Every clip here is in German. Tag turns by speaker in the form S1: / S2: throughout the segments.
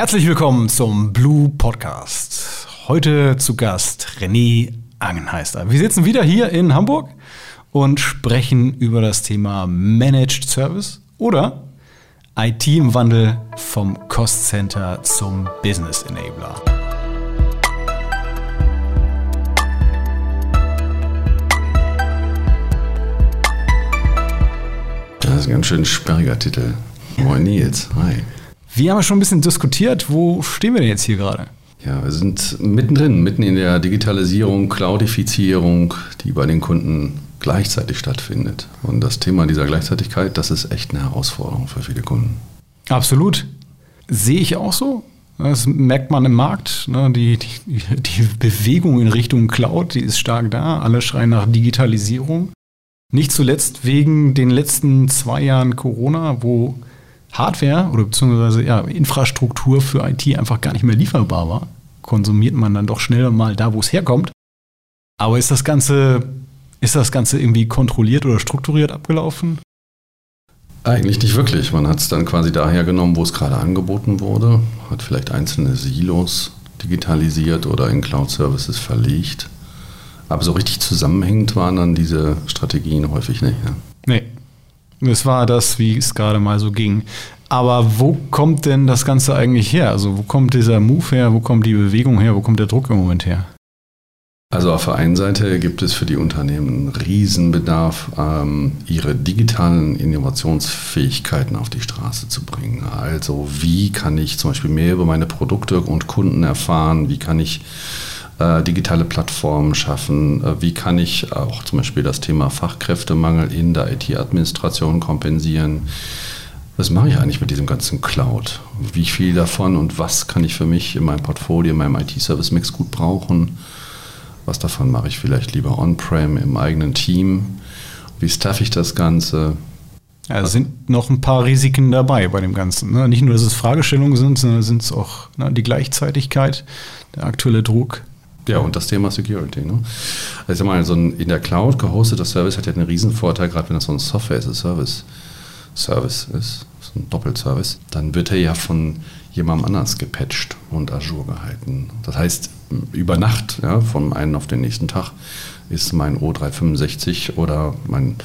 S1: Herzlich willkommen zum Blue Podcast. Heute zu Gast René Angenheister. Wir sitzen wieder hier in Hamburg und sprechen über das Thema Managed Service oder IT im Wandel vom Cost Center zum Business Enabler.
S2: Das ist ein ganz schön sperriger Titel. Moin Nils, hi.
S1: Wir haben ja schon ein bisschen diskutiert, wo stehen wir denn jetzt hier gerade?
S2: Ja, wir sind mittendrin, mitten in der Digitalisierung, Cloudifizierung, die bei den Kunden gleichzeitig stattfindet. Und das Thema dieser Gleichzeitigkeit, das ist echt eine Herausforderung für viele Kunden.
S1: Absolut. Sehe ich auch so. Das merkt man im Markt. Ne? Die, die, die Bewegung in Richtung Cloud, die ist stark da. Alle schreien nach Digitalisierung. Nicht zuletzt wegen den letzten zwei Jahren Corona, wo Hardware oder beziehungsweise ja, Infrastruktur für IT einfach gar nicht mehr lieferbar war. Konsumiert man dann doch schneller mal da, wo es herkommt. Aber ist das Ganze, ist das Ganze irgendwie kontrolliert oder strukturiert abgelaufen?
S2: Eigentlich nicht wirklich. Man hat es dann quasi daher genommen, wo es gerade angeboten wurde, hat vielleicht einzelne Silos digitalisiert oder in Cloud-Services verlegt. Aber so richtig zusammenhängend waren dann diese Strategien häufig nicht. Ja.
S1: Das war das, wie es gerade mal so ging. Aber wo kommt denn das Ganze eigentlich her? Also wo kommt dieser Move her? Wo kommt die Bewegung her? Wo kommt der Druck im Moment her?
S2: Also auf der einen Seite gibt es für die Unternehmen einen Riesenbedarf, ähm, ihre digitalen Innovationsfähigkeiten auf die Straße zu bringen. Also wie kann ich zum Beispiel mehr über meine Produkte und Kunden erfahren? Wie kann ich äh, digitale Plattformen schaffen? Äh, wie kann ich auch zum Beispiel das Thema Fachkräftemangel in der IT-Administration kompensieren? Was mache ich eigentlich mit diesem ganzen Cloud? Wie viel davon und was kann ich für mich in meinem Portfolio, in meinem IT-Service-Mix gut brauchen? Was davon mache ich vielleicht lieber on-prem im eigenen Team? Wie staffe ich das Ganze?
S1: Ja, es sind noch ein paar Risiken dabei bei dem Ganzen. Ne? Nicht nur, dass es Fragestellungen sind, sondern sind es auch ne, die Gleichzeitigkeit, der aktuelle Druck.
S2: Ja, und das Thema Security. Ne? Also ich sag mal, so ein in der Cloud gehosteter Service hat ja einen riesen Vorteil, gerade wenn das so ein Software-as-a-Service Service ist, so ein Doppelservice, dann wird er ja von jemandem anders gepatcht und Azure gehalten. Das heißt, über Nacht, ja, vom einen auf den nächsten Tag, ist mein O365 oder mein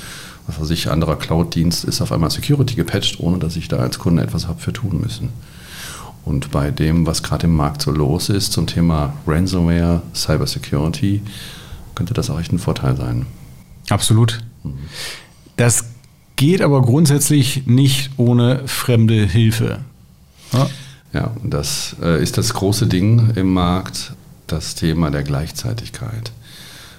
S2: was weiß ich, anderer Cloud-Dienst ist auf einmal Security gepatcht, ohne dass ich da als Kunde etwas habe für tun müssen. Und bei dem, was gerade im Markt so los ist zum Thema Ransomware, Cybersecurity, könnte das auch echt ein Vorteil sein.
S1: Absolut. Das geht aber grundsätzlich nicht ohne fremde Hilfe.
S2: Ja, ja das äh, ist das große Ding im Markt, das Thema der Gleichzeitigkeit.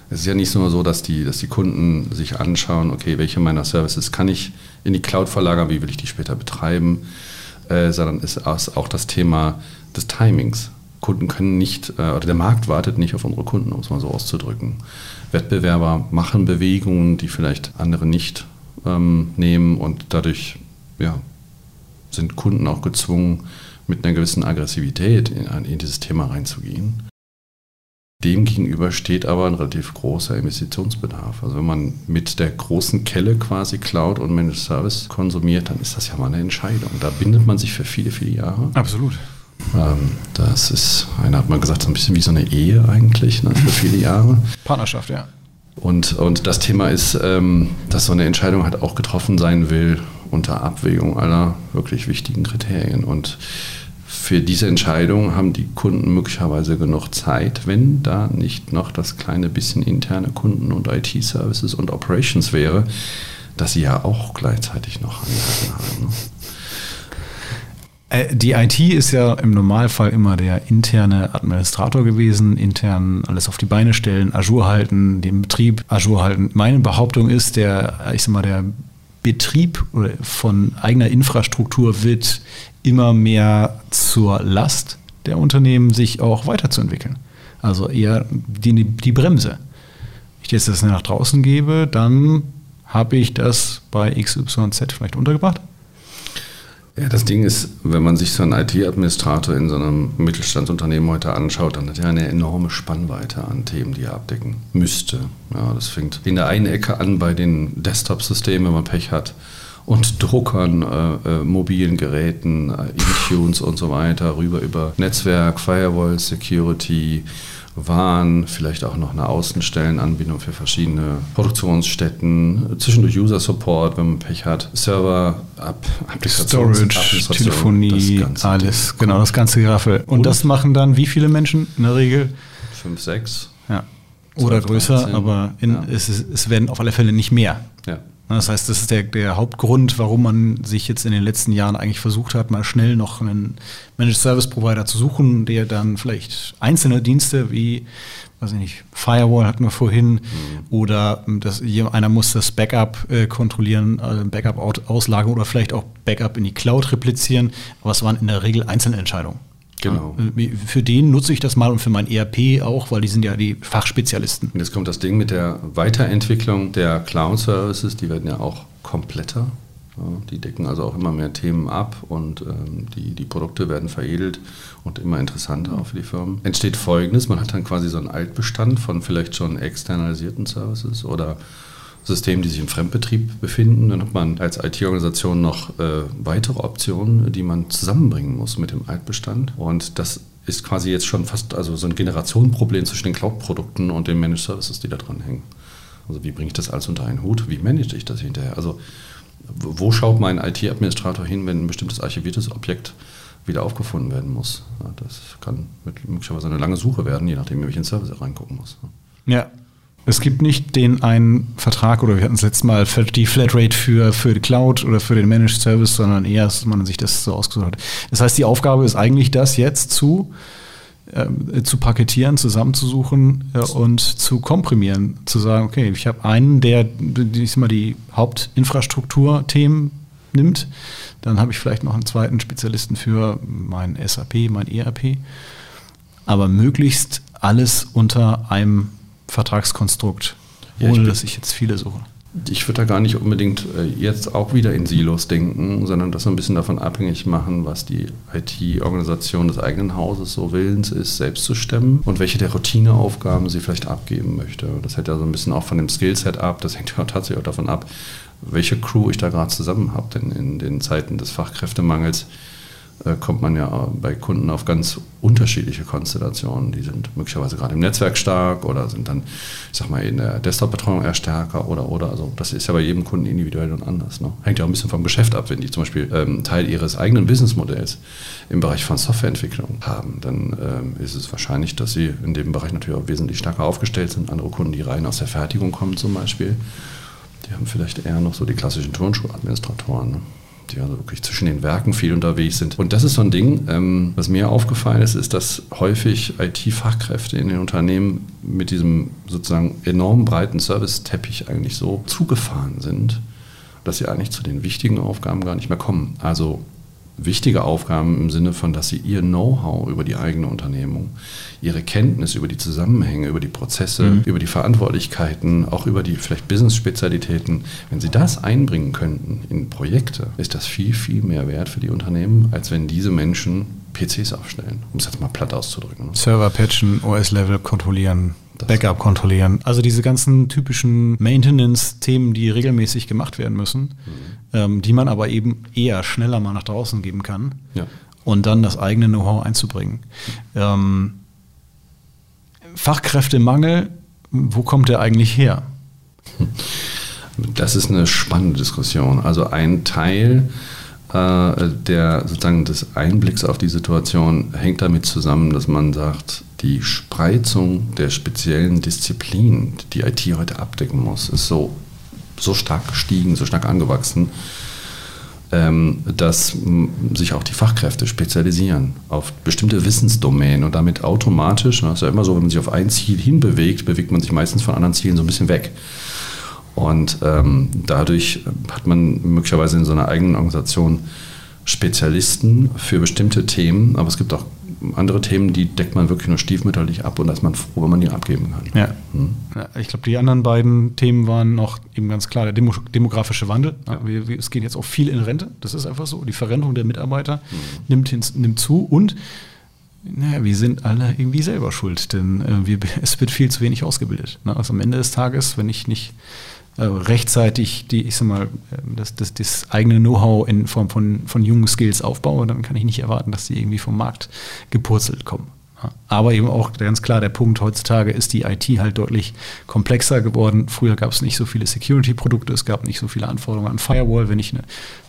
S2: Es ist ja nicht nur so, dass die, dass die Kunden sich anschauen, okay, welche meiner Services kann ich in die Cloud verlagern, wie will ich die später betreiben, äh, sondern ist auch das Thema des Timings. Kunden können nicht, äh, oder der Markt wartet nicht auf unsere Kunden, um es mal so auszudrücken. Wettbewerber machen Bewegungen, die vielleicht andere nicht ähm, nehmen und dadurch ja, sind Kunden auch gezwungen, mit einer gewissen Aggressivität in, in dieses Thema reinzugehen. Demgegenüber steht aber ein relativ großer Investitionsbedarf. Also wenn man mit der großen Kelle quasi Cloud und Managed Service konsumiert, dann ist das ja mal eine Entscheidung. Da bindet man sich für viele, viele Jahre.
S1: Absolut.
S2: Ähm, das ist, einer hat mal gesagt, so ein bisschen wie so eine Ehe eigentlich, ne, für viele Jahre.
S1: Partnerschaft, ja.
S2: Und, und das Thema ist, ähm, dass so eine Entscheidung halt auch getroffen sein will unter Abwägung aller wirklich wichtigen Kriterien. Und für diese Entscheidung haben die Kunden möglicherweise genug Zeit, wenn da nicht noch das kleine bisschen interne Kunden- und IT-Services und Operations wäre, dass sie ja auch gleichzeitig noch angehalten haben. Ne?
S1: Äh, die IT ist ja im Normalfall immer der interne Administrator gewesen, intern alles auf die Beine stellen, Azure halten, den Betrieb Azure halten. Meine Behauptung ist, der, ich sag mal, der Betrieb von eigener Infrastruktur wird immer mehr zur Last der Unternehmen, sich auch weiterzuentwickeln. Also eher die, die Bremse. Wenn ich jetzt das nach draußen gebe, dann habe ich das bei XYZ vielleicht untergebracht
S2: ja, das Ding ist, wenn man sich so einen IT-Administrator in so einem Mittelstandsunternehmen heute anschaut, dann hat er eine enorme Spannweite an Themen, die er abdecken müsste. Ja, das fängt in der einen Ecke an bei den Desktop-Systemen, wenn man Pech hat, und Druckern, äh, äh, mobilen Geräten, äh, Intunes und so weiter, rüber über Netzwerk, Firewall, Security, waren, vielleicht auch noch eine Außenstellenanbindung für verschiedene Produktionsstätten, zwischendurch User Support, wenn man Pech hat, Server, Ab
S1: Storage, Telefonie, alles, Ding. genau, das ganze Geraffel. Und, Und, das machen dann wie viele Menschen in der Regel?
S2: Fünf, sechs.
S1: Ja. Oder 12, größer, 13. aber in, ja. es, es werden auf alle Fälle nicht mehr. Ja. Das heißt, das ist der, der Hauptgrund, warum man sich jetzt in den letzten Jahren eigentlich versucht hat, mal schnell noch einen Managed Service Provider zu suchen, der dann vielleicht einzelne Dienste wie, weiß ich nicht, Firewall hatten wir vorhin, mhm. oder das, einer muss das Backup äh, kontrollieren, äh, Backup auslagern oder vielleicht auch Backup in die Cloud replizieren. Aber es waren in der Regel Einzelentscheidungen. Genau. Äh, für den nutze ich das mal und für mein ERP auch, weil die sind ja die Fachspezialisten.
S2: Und jetzt kommt das Ding mit der Weiterentwicklung der Cloud-Services, die werden ja auch kompletter. Die decken also auch immer mehr Themen ab und ähm, die, die Produkte werden veredelt und immer interessanter auch für die Firmen. Entsteht folgendes: Man hat dann quasi so einen Altbestand von vielleicht schon externalisierten Services oder Systemen, die sich im Fremdbetrieb befinden. Dann hat man als IT-Organisation noch äh, weitere Optionen, die man zusammenbringen muss mit dem Altbestand. Und das ist quasi jetzt schon fast also so ein Generationenproblem zwischen den Cloud-Produkten und den Managed Services, die da dran hängen. Also wie bringe ich das alles unter einen Hut? Wie manage ich das hinterher? Also wo schaut mein IT-Administrator hin, wenn ein bestimmtes archiviertes Objekt wieder aufgefunden werden muss? das kann möglicherweise eine lange Suche werden, je nachdem, in welchen Service reingucken muss.
S1: Ja, es gibt nicht den einen Vertrag oder wir hatten es letztes Mal die Flatrate für, für die Cloud oder für den Managed Service, sondern eher, dass man sich das so ausgesucht hat. Das heißt, die Aufgabe ist eigentlich, das jetzt zu, äh, zu paketieren, zusammenzusuchen äh, und zu komprimieren. Zu sagen, okay, ich habe einen, der diesmal die Hauptinfrastrukturthemen nimmt. Dann habe ich vielleicht noch einen zweiten Spezialisten für mein SAP, mein ERP. Aber möglichst alles unter einem Vertragskonstrukt, ohne ja, dass ich jetzt viele suche.
S2: Ich würde da gar nicht unbedingt äh, jetzt auch wieder in Silos denken, sondern das so ein bisschen davon abhängig machen, was die IT-Organisation des eigenen Hauses so willens ist, selbst zu stemmen und welche der Routineaufgaben sie vielleicht abgeben möchte. Das hängt ja so ein bisschen auch von dem Skillset ab, das hängt ja tatsächlich auch davon ab, welche Crew ich da gerade zusammen habe. Denn in den Zeiten des Fachkräftemangels kommt man ja bei Kunden auf ganz unterschiedliche Konstellationen. Die sind möglicherweise gerade im Netzwerk stark oder sind dann, ich sag mal, in der Desktop-Betreuung eher stärker oder oder. Also das ist ja bei jedem Kunden individuell und anders. Ne? Hängt ja auch ein bisschen vom Geschäft ab. Wenn die zum Beispiel ähm, Teil ihres eigenen Businessmodells im Bereich von Softwareentwicklung haben, dann ähm, ist es wahrscheinlich, dass sie in dem Bereich natürlich auch wesentlich stärker aufgestellt sind. Andere Kunden, die rein aus der Fertigung kommen zum Beispiel, die haben vielleicht eher noch so die klassischen Turnschuladministratoren. Ne? Die also wirklich zwischen den Werken viel unterwegs sind. Und das ist so ein Ding, ähm, was mir aufgefallen ist, ist, dass häufig IT-Fachkräfte in den Unternehmen mit diesem sozusagen enorm breiten Service-Teppich eigentlich so zugefahren sind, dass sie eigentlich zu den wichtigen Aufgaben gar nicht mehr kommen. Also wichtige Aufgaben im Sinne von, dass sie ihr Know-how über die eigene Unternehmung, ihre Kenntnis über die Zusammenhänge, über die Prozesse, mhm. über die Verantwortlichkeiten, auch über die vielleicht Business-Spezialitäten, wenn sie das einbringen könnten in Projekte, ist das viel, viel mehr wert für die Unternehmen, als wenn diese Menschen PCs aufstellen, um es jetzt mal platt auszudrücken.
S1: Server patchen, OS-Level kontrollieren. Backup kontrollieren. Also diese ganzen typischen Maintenance-Themen, die regelmäßig gemacht werden müssen, mhm. ähm, die man aber eben eher schneller mal nach draußen geben kann ja. und dann das eigene Know-how einzubringen. Ähm, Fachkräftemangel, wo kommt der eigentlich her?
S2: Das ist eine spannende Diskussion. Also ein Teil äh, der sozusagen des Einblicks auf die Situation hängt damit zusammen, dass man sagt, die Spreizung der speziellen Disziplinen, die IT heute abdecken muss, ist so, so stark gestiegen, so stark angewachsen, ähm, dass sich auch die Fachkräfte spezialisieren auf bestimmte Wissensdomänen und damit automatisch, das ist ja immer so, wenn man sich auf ein Ziel hinbewegt, bewegt man sich meistens von anderen Zielen so ein bisschen weg. Und ähm, dadurch hat man möglicherweise in so einer eigenen Organisation Spezialisten für bestimmte Themen, aber es gibt auch andere Themen, die deckt man wirklich nur stiefmütterlich ab und da ist man froh, wenn man die abgeben kann.
S1: Ja. Hm. ja ich glaube, die anderen beiden Themen waren noch eben ganz klar der Demo demografische Wandel. Ja. Wir, wir, es geht jetzt auch viel in Rente, das ist einfach so. Die Verrentung der Mitarbeiter hm. nimmt, hin, nimmt zu und naja, wir sind alle irgendwie selber schuld, denn äh, wir, es wird viel zu wenig ausgebildet. Ne? Also am Ende des Tages, wenn ich nicht rechtzeitig die, ich sag mal, das, das, das eigene Know-how in Form von, von jungen Skills aufbaue, dann kann ich nicht erwarten, dass die irgendwie vom Markt gepurzelt kommen. Aber eben auch ganz klar der Punkt, heutzutage ist die IT halt deutlich komplexer geworden. Früher gab es nicht so viele Security-Produkte, es gab nicht so viele Anforderungen an Firewall. Wenn ich eine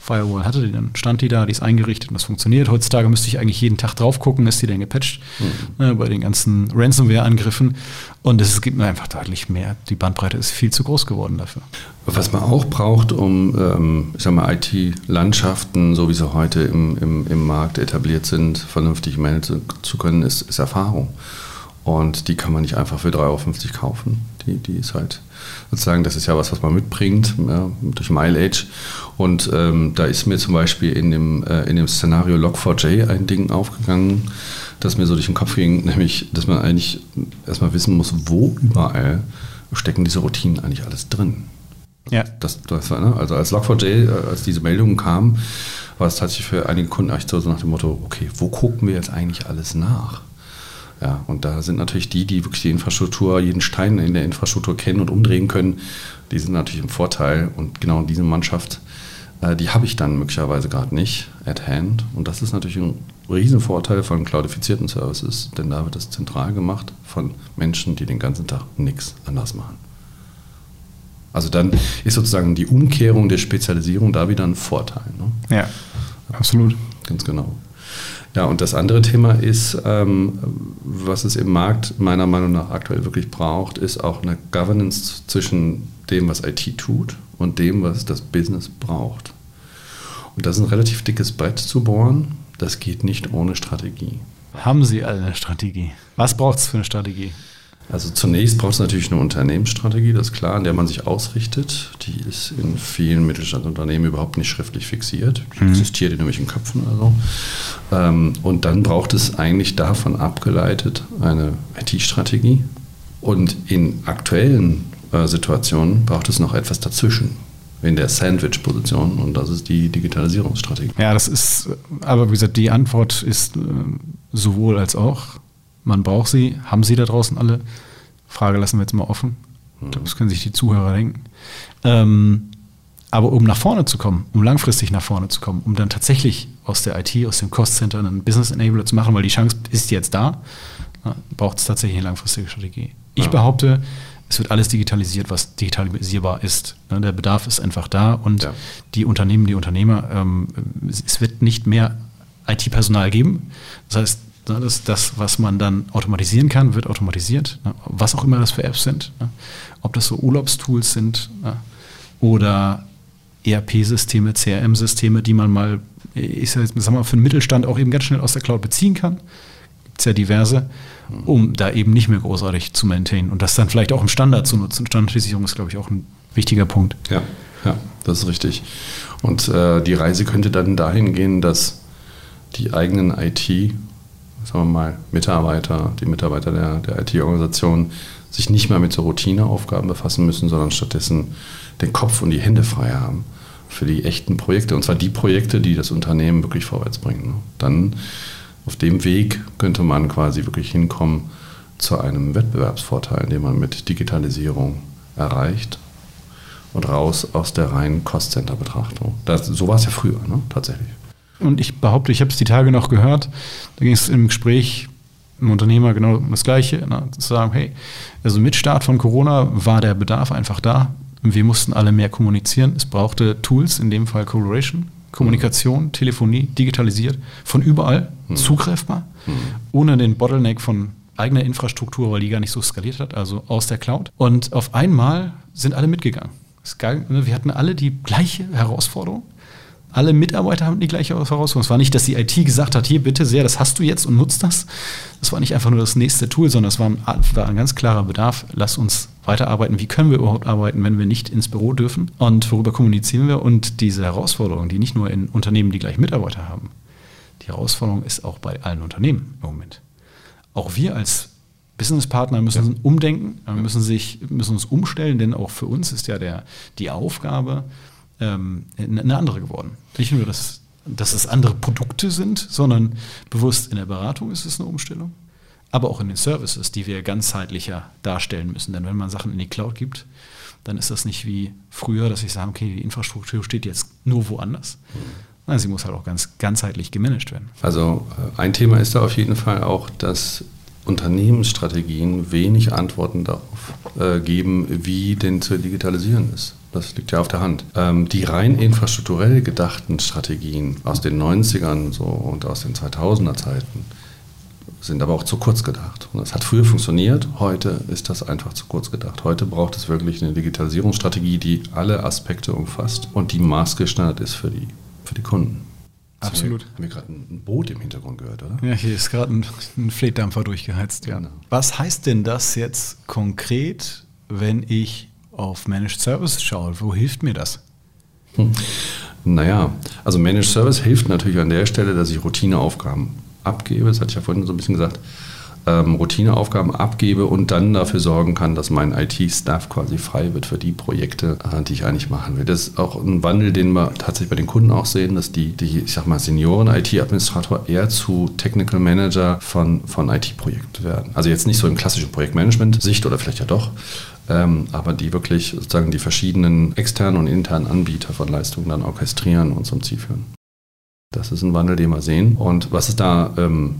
S1: Firewall hatte, dann stand die da, die ist eingerichtet und das funktioniert. Heutzutage müsste ich eigentlich jeden Tag drauf gucken, ist die denn gepatcht mhm. ne, bei den ganzen Ransomware-Angriffen. Und es gibt mir einfach deutlich mehr. Die Bandbreite ist viel zu groß geworden dafür.
S2: Was man auch braucht, um ähm, ich sag mal, IT-Landschaften, so wie sie heute im, im, im Markt etabliert sind, vernünftig managen zu können, ist, ist Erfahrung. Und die kann man nicht einfach für 3,50 Euro kaufen. Die, die ist halt sozusagen, das ist ja was, was man mitbringt ja, durch Mileage. Und ähm, da ist mir zum Beispiel in dem, äh, in dem Szenario Log4j ein Ding aufgegangen, das mir so durch den Kopf ging, nämlich, dass man eigentlich erstmal wissen muss, wo überall stecken diese Routinen eigentlich alles drin. Ja. Das, das war, ne? Also als Log4j, äh, als diese Meldungen kamen, war es tatsächlich für einige Kunden echt so nach dem Motto, okay, wo gucken wir jetzt eigentlich alles nach? Ja, und da sind natürlich die, die wirklich die Infrastruktur, jeden Stein in der Infrastruktur kennen und umdrehen können, die sind natürlich im Vorteil. Und genau diese Mannschaft, äh, die habe ich dann möglicherweise gerade nicht at hand. Und das ist natürlich ein Riesenvorteil von cloudifizierten Services, denn da wird das zentral gemacht von Menschen, die den ganzen Tag nichts anders machen. Also dann ist sozusagen die Umkehrung der Spezialisierung da wieder ein Vorteil.
S1: Ne? Ja, absolut.
S2: Ganz genau. Ja, und das andere Thema ist, ähm, was es im Markt meiner Meinung nach aktuell wirklich braucht, ist auch eine Governance zwischen dem, was IT tut und dem, was das Business braucht. Und das ist ein relativ dickes Brett zu bohren. Das geht nicht ohne Strategie.
S1: Haben Sie eine Strategie? Was braucht es für eine Strategie?
S2: Also zunächst braucht es natürlich eine Unternehmensstrategie, das ist klar, an der man sich ausrichtet. Die ist in vielen Mittelstandsunternehmen überhaupt nicht schriftlich fixiert. Die mhm. existiert in irgendwelchen Köpfen oder so. Ähm, und dann braucht es eigentlich davon abgeleitet eine IT-Strategie. Und in aktuellen äh, Situationen braucht es noch etwas dazwischen in der Sandwich-Position und das ist die Digitalisierungsstrategie.
S1: Ja, das ist, aber wie gesagt, die Antwort ist äh, sowohl als auch. Man braucht sie. Haben Sie da draußen alle? Frage lassen wir jetzt mal offen. Ich glaube, das können sich die Zuhörer denken. Ähm, aber um nach vorne zu kommen, um langfristig nach vorne zu kommen, um dann tatsächlich aus der IT, aus dem Cost Center einen Business Enabler zu machen, weil die Chance ist jetzt da, braucht es tatsächlich eine langfristige Strategie. Ich ja. behaupte, es wird alles digitalisiert, was digitalisierbar ist. Ne, der Bedarf ist einfach da und ja. die Unternehmen, die Unternehmer, ähm, es wird nicht mehr IT-Personal geben. Das heißt, Ne, das, das, was man dann automatisieren kann, wird automatisiert. Ne, was auch immer das für Apps sind. Ne, ob das so Urlaubstools sind oder ERP-Systeme, CRM-Systeme, die man mal, ich sag mal, für den Mittelstand auch eben ganz schnell aus der Cloud beziehen kann. Gibt es ja diverse, um da eben nicht mehr großartig zu maintainen und das dann vielleicht auch im Standard zu nutzen. Standardisierung ist, glaube ich, auch ein wichtiger Punkt.
S2: Ja, ja, das ist richtig. Und äh, die Reise könnte dann dahin gehen, dass die eigenen IT sagen wir mal, Mitarbeiter, die Mitarbeiter der, der IT-Organisation sich nicht mehr mit so Routineaufgaben befassen müssen, sondern stattdessen den Kopf und die Hände frei haben für die echten Projekte. Und zwar die Projekte, die das Unternehmen wirklich vorwärts bringen. Dann auf dem Weg könnte man quasi wirklich hinkommen zu einem Wettbewerbsvorteil, den man mit Digitalisierung erreicht und raus aus der reinen Cost-Center-Betrachtung. So war es ja früher, ne? tatsächlich.
S1: Und ich behaupte, ich habe es die Tage noch gehört, da ging es im Gespräch im Unternehmer genau um das Gleiche, ne, zu sagen, hey, also mit Start von Corona war der Bedarf einfach da. Wir mussten alle mehr kommunizieren. Es brauchte Tools, in dem Fall Collaboration, Kommunikation, mhm. Telefonie, digitalisiert, von überall, mhm. zugreifbar, mhm. ohne den Bottleneck von eigener Infrastruktur, weil die gar nicht so skaliert hat, also aus der Cloud. Und auf einmal sind alle mitgegangen. Ne, wir hatten alle die gleiche Herausforderung alle Mitarbeiter haben die gleiche Herausforderung. Es war nicht, dass die IT gesagt hat, hier bitte sehr, das hast du jetzt und nutzt das. Das war nicht einfach nur das nächste Tool, sondern es war ein, war ein ganz klarer Bedarf. Lass uns weiterarbeiten. Wie können wir überhaupt arbeiten, wenn wir nicht ins Büro dürfen? Und worüber kommunizieren wir? Und diese Herausforderung, die nicht nur in Unternehmen, die gleich Mitarbeiter haben, die Herausforderung ist auch bei allen Unternehmen im Moment. Auch wir als Businesspartner müssen ja. umdenken, müssen, sich, müssen uns umstellen, denn auch für uns ist ja der, die Aufgabe, ähm, eine andere geworden. Nicht nur, dass, dass es andere Produkte sind, sondern bewusst in der Beratung ist es eine Umstellung. aber auch in den Services, die wir ganzheitlicher darstellen müssen. Denn wenn man Sachen in die Cloud gibt, dann ist das nicht wie früher, dass ich sage, okay, die Infrastruktur steht jetzt nur woanders. Nein, sie muss halt auch ganz ganzheitlich gemanagt werden.
S2: Also äh, ein Thema ist da auf jeden Fall auch, dass Unternehmensstrategien wenig Antworten darauf äh, geben, wie denn zu digitalisieren ist. Das liegt ja auf der Hand. Ähm, die rein infrastrukturell gedachten Strategien aus den 90ern so und aus den 2000er Zeiten sind aber auch zu kurz gedacht. Und das hat früher funktioniert, heute ist das einfach zu kurz gedacht. Heute braucht es wirklich eine Digitalisierungsstrategie, die alle Aspekte umfasst und die maßgeschneidert ist für die, für die Kunden.
S1: Absolut.
S2: Haben wir gerade ein Boot im Hintergrund gehört, oder?
S1: Ja, hier ist gerade ein, ein Fleetdampfer durchgeheizt. Ja. Genau. Was heißt denn das jetzt konkret, wenn ich auf Managed Service schaue? Wo hilft mir das?
S2: Hm. Naja, also Managed Service hilft natürlich an der Stelle, dass ich Routineaufgaben abgebe, das hatte ich ja vorhin so ein bisschen gesagt, ähm, Routineaufgaben abgebe und dann dafür sorgen kann, dass mein IT-Staff quasi frei wird für die Projekte, äh, die ich eigentlich machen will. Das ist auch ein Wandel, den wir tatsächlich bei den Kunden auch sehen, dass die, die ich sag mal, Senioren-IT-Administrator eher zu Technical Manager von, von IT-Projekten werden. Also jetzt nicht so im klassischen Projektmanagement-Sicht oder vielleicht ja doch, aber die wirklich sozusagen die verschiedenen externen und internen Anbieter von Leistungen dann orchestrieren und zum Ziel führen. Das ist ein Wandel, den wir sehen. Und was ist da ähm,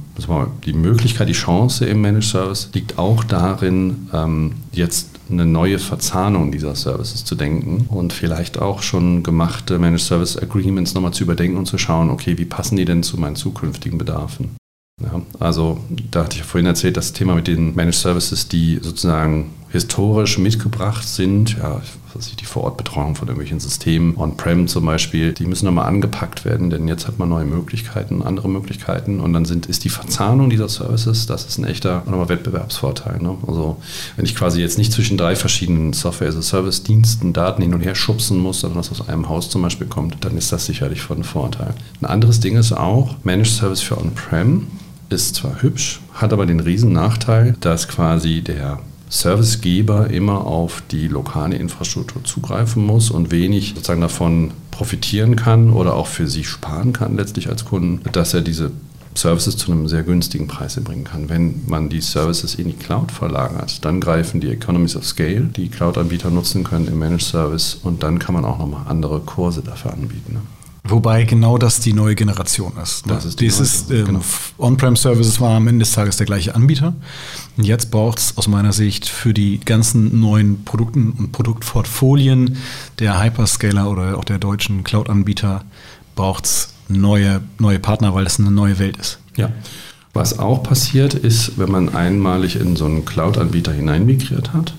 S2: die Möglichkeit, die Chance im Managed Service liegt auch darin, ähm, jetzt eine neue Verzahnung dieser Services zu denken und vielleicht auch schon gemachte Managed Service Agreements nochmal zu überdenken und zu schauen, okay, wie passen die denn zu meinen zukünftigen Bedarfen? Ja, also da hatte ich vorhin erzählt, das Thema mit den Managed Services, die sozusagen historisch mitgebracht sind, ja, was ich, die Vorortbetreuung von irgendwelchen Systemen, On-Prem zum Beispiel, die müssen nochmal angepackt werden, denn jetzt hat man neue Möglichkeiten, andere Möglichkeiten und dann sind, ist die Verzahnung dieser Services, das ist ein echter nochmal Wettbewerbsvorteil. Ne? Also wenn ich quasi jetzt nicht zwischen drei verschiedenen Software-as-a-Service-Diensten Daten hin und her schubsen muss, sondern das aus einem Haus zum Beispiel kommt, dann ist das sicherlich von Vorteil. Ein anderes Ding ist auch Managed Service für On-Prem ist zwar hübsch, hat aber den riesen Nachteil, dass quasi der Servicegeber immer auf die lokale Infrastruktur zugreifen muss und wenig sozusagen davon profitieren kann oder auch für sich sparen kann, letztlich als Kunden, dass er diese Services zu einem sehr günstigen Preis bringen kann. Wenn man die Services in die Cloud verlagert, dann greifen die Economies of Scale, die Cloud-Anbieter nutzen können im Managed Service und dann kann man auch nochmal andere Kurse dafür anbieten.
S1: Wobei genau das die neue Generation ist. Ne?
S2: Das ist die Dieses ähm,
S1: genau. On-Prem-Services war am Ende des Tages der gleiche Anbieter. Und jetzt braucht es aus meiner Sicht für die ganzen neuen Produkten und Produktportfolien der Hyperscaler oder auch der deutschen Cloud-Anbieter braucht es neue, neue Partner, weil das eine neue Welt ist.
S2: Ja. Was auch passiert ist, wenn man einmalig in so einen Cloud-Anbieter hineinmigriert hat,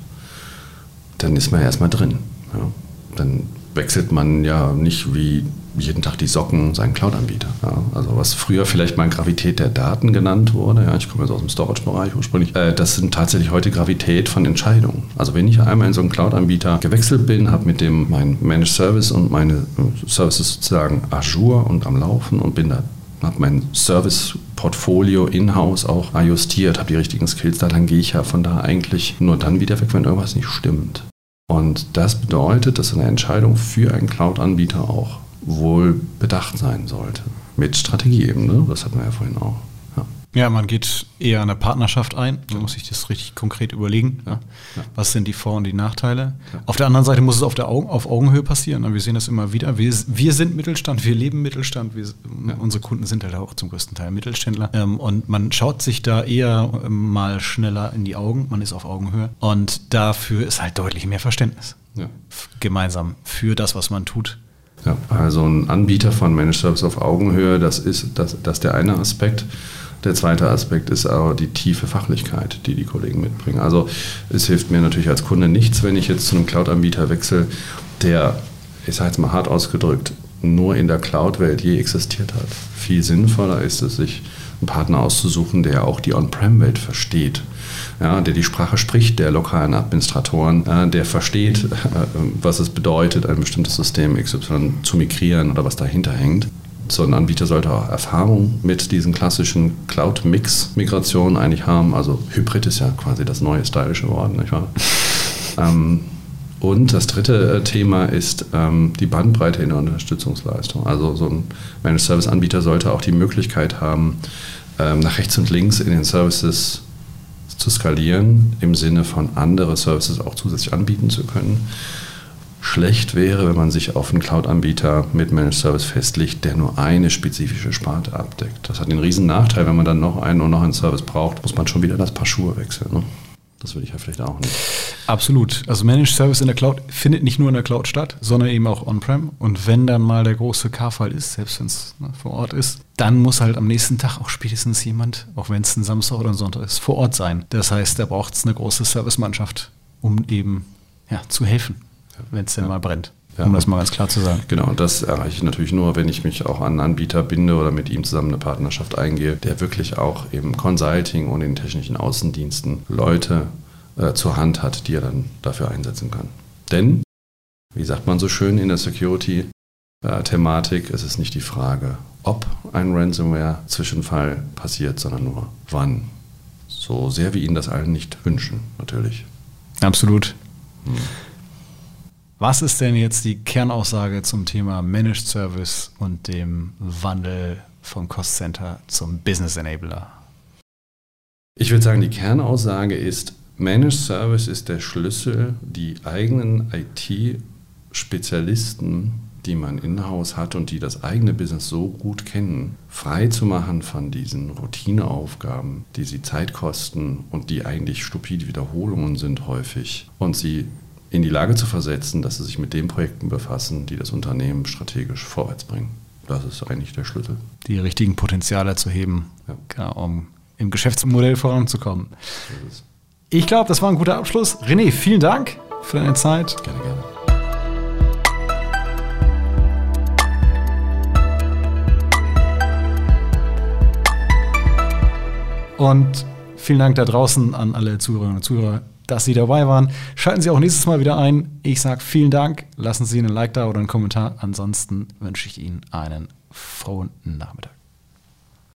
S2: dann ist man erstmal drin. Ja. Dann wechselt man ja nicht wie jeden Tag die Socken seinen Cloud-Anbieter. Ja. Also was früher vielleicht mal Gravität der Daten genannt wurde, ja, ich komme jetzt aus dem Storage-Bereich ursprünglich, äh, das sind tatsächlich heute Gravität von Entscheidungen. Also wenn ich einmal in so einen Cloud-Anbieter gewechselt bin, habe mit dem mein Managed Service und meine äh, Services sozusagen Azure und am Laufen und bin da habe mein Service-Portfolio in-house auch ajustiert, habe die richtigen Skills da, dann gehe ich ja von da eigentlich nur dann wieder weg, wenn irgendwas nicht stimmt. Und das bedeutet, dass eine Entscheidung für einen Cloud-Anbieter auch wohl bedacht sein sollte. Mit Strategie eben, ne? das hatten wir ja vorhin auch.
S1: Ja. ja man geht eher eine Partnerschaft ein. Man muss sich das richtig konkret überlegen. Ja. Ja. Was sind die Vor- und die Nachteile? Auf der anderen Seite muss es auf, der Augen, auf Augenhöhe passieren. Wir sehen das immer wieder. Wir, wir sind Mittelstand, wir leben Mittelstand. Wir, unsere Kunden sind halt auch zum größten Teil Mittelständler. Ähm, und man schaut sich da eher ähm, mal schneller in die Augen. Man ist auf Augenhöhe. Und dafür ist halt deutlich mehr Verständnis. Gemeinsam für das, was man tut
S2: ja, also ein Anbieter von Managed Service auf Augenhöhe, das ist das, das der eine Aspekt. Der zweite Aspekt ist aber die tiefe Fachlichkeit, die die Kollegen mitbringen. Also es hilft mir natürlich als Kunde nichts, wenn ich jetzt zu einem Cloud-Anbieter wechsle, der, ich sage jetzt mal hart ausgedrückt, nur in der Cloud-Welt je existiert hat. Viel sinnvoller ist es, sich einen Partner auszusuchen, der auch die On-Prem-Welt versteht ja, der die Sprache spricht, der lokalen Administratoren, ja, der versteht, äh, was es bedeutet, ein bestimmtes System XY zu migrieren oder was dahinter hängt. So ein Anbieter sollte auch Erfahrung mit diesen klassischen Cloud-Mix-Migrationen eigentlich haben. Also Hybrid ist ja quasi das neue stylische Wort, nicht wahr? ähm, und das dritte äh, Thema ist ähm, die Bandbreite in der Unterstützungsleistung. Also so ein Managed Service Anbieter sollte auch die Möglichkeit haben, ähm, nach rechts und links in den Services zu skalieren, im Sinne von andere Services auch zusätzlich anbieten zu können. Schlecht wäre, wenn man sich auf einen Cloud-Anbieter mit Managed Service festlegt, der nur eine spezifische Sparte abdeckt. Das hat den riesen Nachteil, wenn man dann noch einen und noch einen Service braucht, muss man schon wieder das Paar Schuhe wechseln. Ne? Das will ich ja vielleicht auch nicht.
S1: Absolut. Also Managed Service in der Cloud findet nicht nur in der Cloud statt, sondern eben auch on-prem. Und wenn dann mal der große K-Fall ist, selbst wenn es ne, vor Ort ist, dann muss halt am nächsten Tag auch spätestens jemand, auch wenn es ein Samstag oder ein Sonntag ist, vor Ort sein. Das heißt, da braucht es eine große Servicemannschaft, um eben ja, zu helfen, wenn es denn ja. mal brennt. Ja. Um das mal ganz klar zu sagen.
S2: Genau, und das erreiche ich natürlich nur, wenn ich mich auch an einen Anbieter binde oder mit ihm zusammen eine Partnerschaft eingehe, der wirklich auch im Consulting und in technischen Außendiensten Leute äh, zur Hand hat, die er dann dafür einsetzen kann. Denn, wie sagt man so schön in der Security-Thematik, es ist nicht die Frage, ob ein Ransomware-Zwischenfall passiert, sondern nur wann. So sehr wir Ihnen das allen nicht wünschen, natürlich.
S1: Absolut. Hm. Was ist denn jetzt die Kernaussage zum Thema Managed Service und dem Wandel vom Cost Center zum Business Enabler?
S2: Ich würde sagen, die Kernaussage ist, Managed Service ist der Schlüssel, die eigenen IT-Spezialisten, die man in-house hat und die das eigene Business so gut kennen, frei zu machen von diesen Routineaufgaben, die sie Zeit kosten und die eigentlich stupide Wiederholungen sind häufig und sie in die Lage zu versetzen, dass sie sich mit den Projekten befassen, die das Unternehmen strategisch vorwärts bringen. Das ist eigentlich der Schlüssel.
S1: Die richtigen Potenziale zu heben, ja. genau, um im Geschäftsmodell voranzukommen. Ich glaube, das war ein guter Abschluss. René, vielen Dank für deine Zeit. Gerne, gerne. Und vielen Dank da draußen an alle Zuhörerinnen und Zuhörer, dass Sie dabei waren. Schalten Sie auch nächstes Mal wieder ein. Ich sage vielen Dank. Lassen Sie einen Like da oder einen Kommentar. Ansonsten wünsche ich Ihnen einen frohen Nachmittag.